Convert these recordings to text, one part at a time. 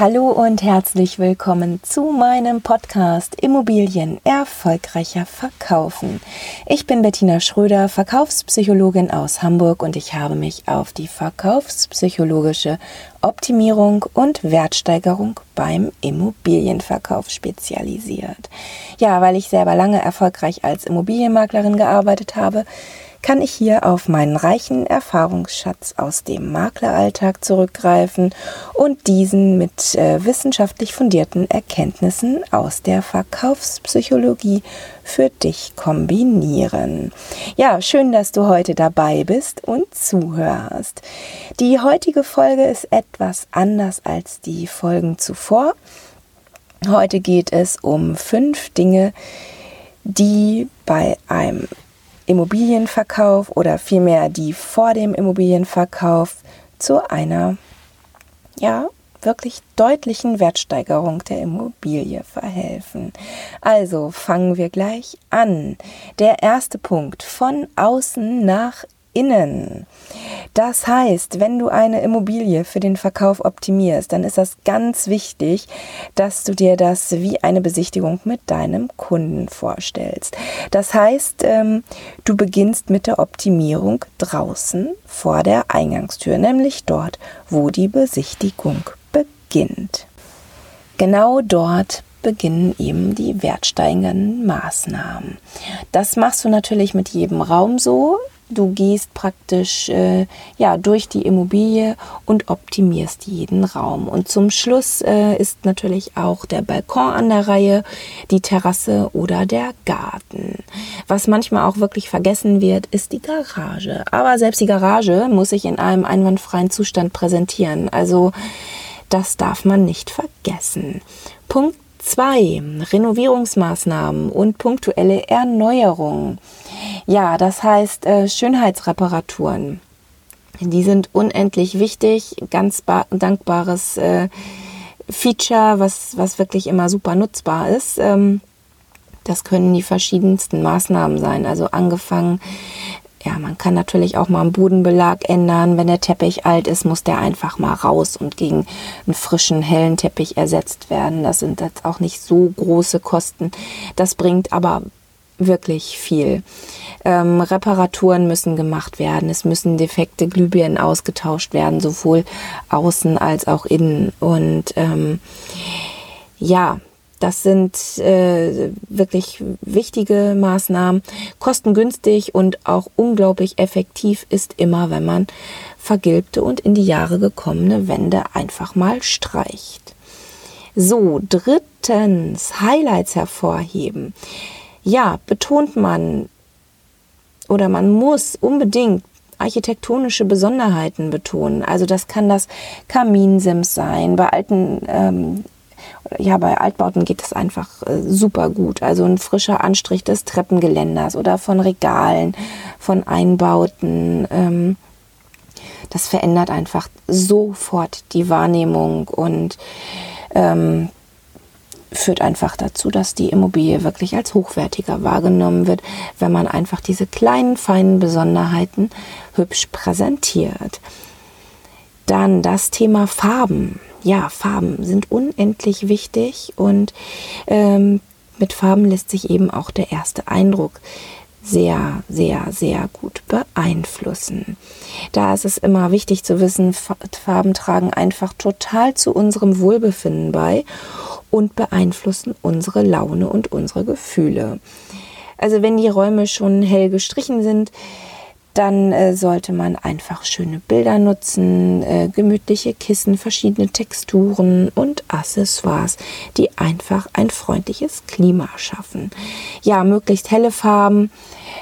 Hallo und herzlich willkommen zu meinem Podcast Immobilien erfolgreicher verkaufen. Ich bin Bettina Schröder, Verkaufspsychologin aus Hamburg und ich habe mich auf die verkaufspsychologische Optimierung und Wertsteigerung beim Immobilienverkauf spezialisiert. Ja, weil ich selber lange erfolgreich als Immobilienmaklerin gearbeitet habe, kann ich hier auf meinen reichen Erfahrungsschatz aus dem Makleralltag zurückgreifen und diesen mit äh, wissenschaftlich fundierten Erkenntnissen aus der Verkaufspsychologie für dich kombinieren. Ja, schön, dass du heute dabei bist und zuhörst. Die heutige Folge ist etwas anders als die Folgen zuvor. Heute geht es um fünf Dinge, die bei einem Immobilienverkauf oder vielmehr die vor dem Immobilienverkauf zu einer ja wirklich deutlichen Wertsteigerung der Immobilie verhelfen. Also fangen wir gleich an. Der erste Punkt von außen nach innen. Das heißt, wenn du eine Immobilie für den Verkauf optimierst, dann ist das ganz wichtig, dass du dir das wie eine Besichtigung mit deinem Kunden vorstellst. Das heißt, ähm, du beginnst mit der Optimierung draußen vor der Eingangstür, nämlich dort, wo die Besichtigung beginnt. Genau dort beginnen eben die wertsteigernden Maßnahmen. Das machst du natürlich mit jedem Raum so. Du gehst praktisch äh, ja durch die Immobilie und optimierst jeden Raum. Und zum Schluss äh, ist natürlich auch der Balkon an der Reihe, die Terrasse oder der Garten. Was manchmal auch wirklich vergessen wird, ist die Garage. Aber selbst die Garage muss sich in einem einwandfreien Zustand präsentieren. Also das darf man nicht vergessen. Punkt 2. Renovierungsmaßnahmen und punktuelle Erneuerung. Ja, das heißt äh, Schönheitsreparaturen. Die sind unendlich wichtig, ganz dankbares äh, Feature, was, was wirklich immer super nutzbar ist. Ähm, das können die verschiedensten Maßnahmen sein. Also angefangen ja, man kann natürlich auch mal einen Bodenbelag ändern. Wenn der Teppich alt ist, muss der einfach mal raus und gegen einen frischen, hellen Teppich ersetzt werden. Das sind jetzt auch nicht so große Kosten. Das bringt aber wirklich viel. Ähm, Reparaturen müssen gemacht werden. Es müssen defekte Glühbirnen ausgetauscht werden, sowohl außen als auch innen. Und ähm, ja, das sind äh, wirklich wichtige Maßnahmen. Kostengünstig und auch unglaublich effektiv ist immer, wenn man vergilbte und in die Jahre gekommene Wände einfach mal streicht. So, drittens, Highlights hervorheben. Ja, betont man oder man muss unbedingt architektonische Besonderheiten betonen. Also das kann das Kaminsims sein. Bei alten ähm, ja, bei Altbauten geht es einfach äh, super gut. Also ein frischer Anstrich des Treppengeländers oder von Regalen, von Einbauten. Ähm, das verändert einfach sofort die Wahrnehmung und ähm, führt einfach dazu, dass die Immobilie wirklich als hochwertiger wahrgenommen wird, wenn man einfach diese kleinen, feinen Besonderheiten hübsch präsentiert. Dann das Thema Farben ja, Farben sind unendlich wichtig und ähm, mit Farben lässt sich eben auch der erste Eindruck sehr, sehr, sehr gut beeinflussen. Da ist es immer wichtig zu wissen, Farben tragen einfach total zu unserem Wohlbefinden bei und beeinflussen unsere Laune und unsere Gefühle. Also wenn die Räume schon hell gestrichen sind, dann äh, sollte man einfach schöne Bilder nutzen, äh, gemütliche Kissen, verschiedene Texturen und Accessoires, die einfach ein freundliches Klima schaffen. Ja, möglichst helle Farben,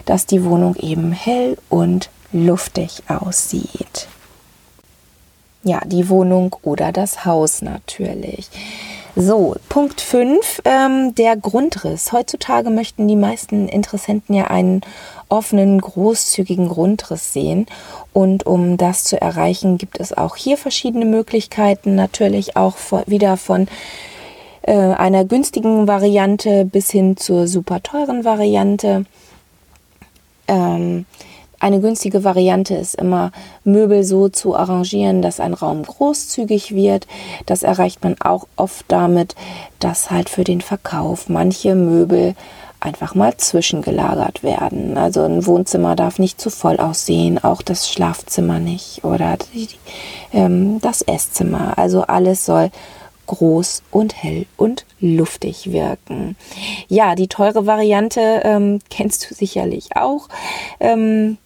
dass die Wohnung eben hell und luftig aussieht. Ja, die Wohnung oder das Haus natürlich. So, Punkt 5, ähm, der Grundriss. Heutzutage möchten die meisten Interessenten ja einen offenen, großzügigen Grundriss sehen. Und um das zu erreichen, gibt es auch hier verschiedene Möglichkeiten. Natürlich auch wieder von äh, einer günstigen Variante bis hin zur super teuren Variante. Ähm, Eine günstige Variante ist immer, Möbel so zu arrangieren, dass ein Raum großzügig wird. Das erreicht man auch oft damit, dass halt für den Verkauf manche Möbel einfach mal zwischengelagert werden. Also ein Wohnzimmer darf nicht zu voll aussehen, auch das Schlafzimmer nicht oder die, ähm, das Esszimmer. Also alles soll groß und hell und luftig wirken. Ja, die teure Variante ähm, kennst du sicherlich auch. Ähm,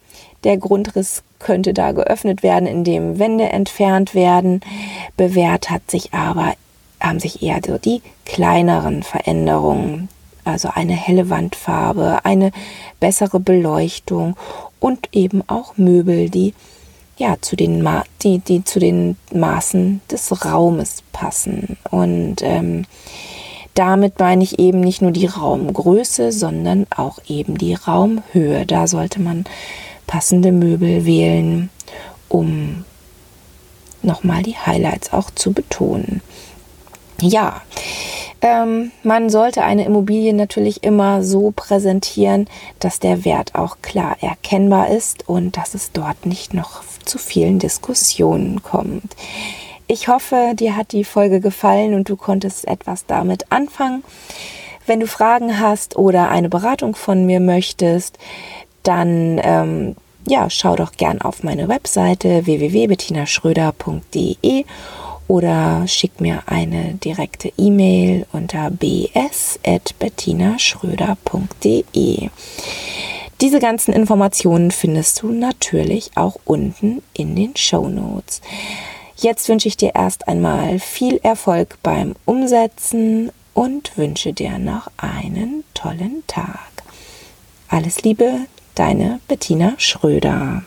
der Grundriss könnte da geöffnet werden, indem Wände entfernt werden. Bewährt hat sich aber, haben sich eher so die kleineren Veränderungen. Also eine helle Wandfarbe, eine bessere Beleuchtung und eben auch Möbel, die ja zu den Ma die, die zu den Maßen des Raumes passen. Und ähm, damit meine ich eben nicht nur die Raumgröße, sondern auch eben die Raumhöhe. Da sollte man passende Möbel wählen, um nochmal die Highlights auch zu betonen. Ja, ähm, man sollte eine Immobilie natürlich immer so präsentieren, dass der Wert auch klar erkennbar ist und dass es dort nicht noch zu vielen Diskussionen kommt. Ich hoffe, dir hat die Folge gefallen und du konntest etwas damit anfangen. Wenn du Fragen hast oder eine Beratung von mir möchtest, dann ähm, ja, schau doch gern auf meine Webseite www.bettinaschröder.de oder schick mir eine direkte E-Mail unter bs.bettinaschröder.de. Diese ganzen Informationen findest du natürlich auch unten in den Show Notes. Jetzt wünsche ich dir erst einmal viel Erfolg beim Umsetzen und wünsche dir noch einen tollen Tag. Alles Liebe, deine Bettina Schröder.